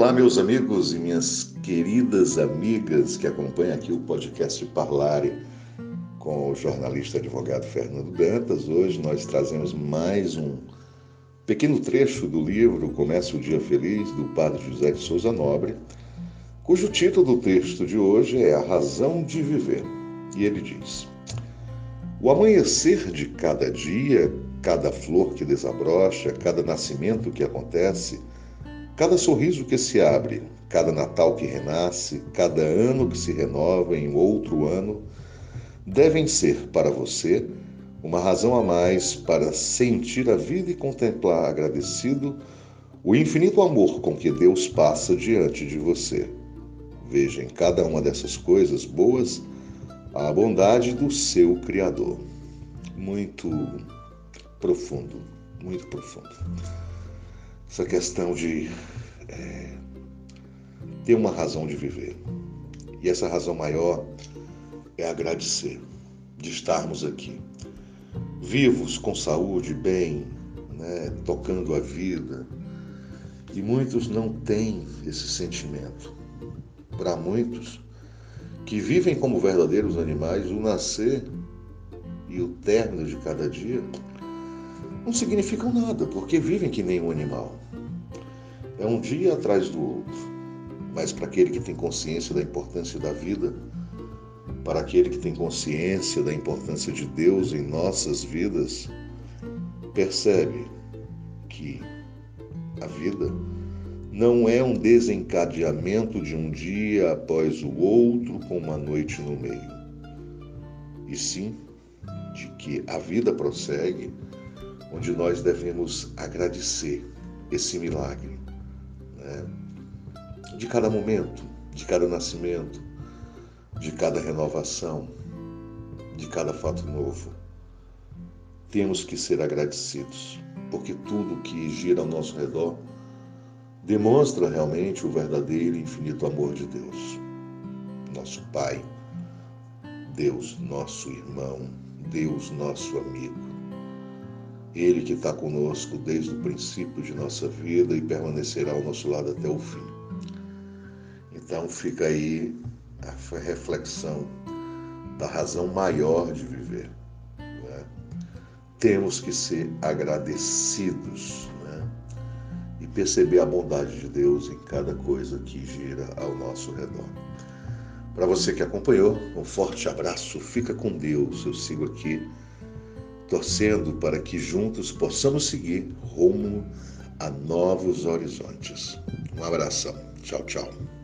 Olá, meus amigos e minhas queridas amigas que acompanham aqui o podcast Parlare com o jornalista advogado Fernando Dantas. Hoje nós trazemos mais um pequeno trecho do livro Comece o Dia Feliz, do padre José de Souza Nobre, cujo título do texto de hoje é A Razão de Viver. E ele diz: O amanhecer de cada dia, cada flor que desabrocha, cada nascimento que acontece, Cada sorriso que se abre, cada Natal que renasce, cada ano que se renova em outro ano, devem ser para você uma razão a mais para sentir a vida e contemplar agradecido o infinito amor com que Deus passa diante de você. Veja em cada uma dessas coisas boas a bondade do seu Criador. Muito profundo, muito profundo essa questão de é, ter uma razão de viver. E essa razão maior é agradecer de estarmos aqui, vivos, com saúde, bem, né, tocando a vida. E muitos não têm esse sentimento. Para muitos que vivem como verdadeiros animais, o nascer e o término de cada dia não significam nada, porque vivem que nem um animal. É um dia atrás do outro. Mas para aquele que tem consciência da importância da vida, para aquele que tem consciência da importância de Deus em nossas vidas, percebe que a vida não é um desencadeamento de um dia após o outro com uma noite no meio, e sim de que a vida prossegue onde nós devemos agradecer esse milagre né? de cada momento, de cada nascimento, de cada renovação, de cada fato novo. Temos que ser agradecidos, porque tudo que gira ao nosso redor demonstra realmente o verdadeiro e infinito amor de Deus. Nosso Pai, Deus, nosso irmão, Deus, nosso amigo. Ele que está conosco desde o princípio de nossa vida e permanecerá ao nosso lado até o fim. Então fica aí a reflexão da razão maior de viver. Né? Temos que ser agradecidos né? e perceber a bondade de Deus em cada coisa que gira ao nosso redor. Para você que acompanhou, um forte abraço, fica com Deus. Eu sigo aqui torcendo para que juntos possamos seguir rumo a novos horizontes. Um abração. Tchau, tchau.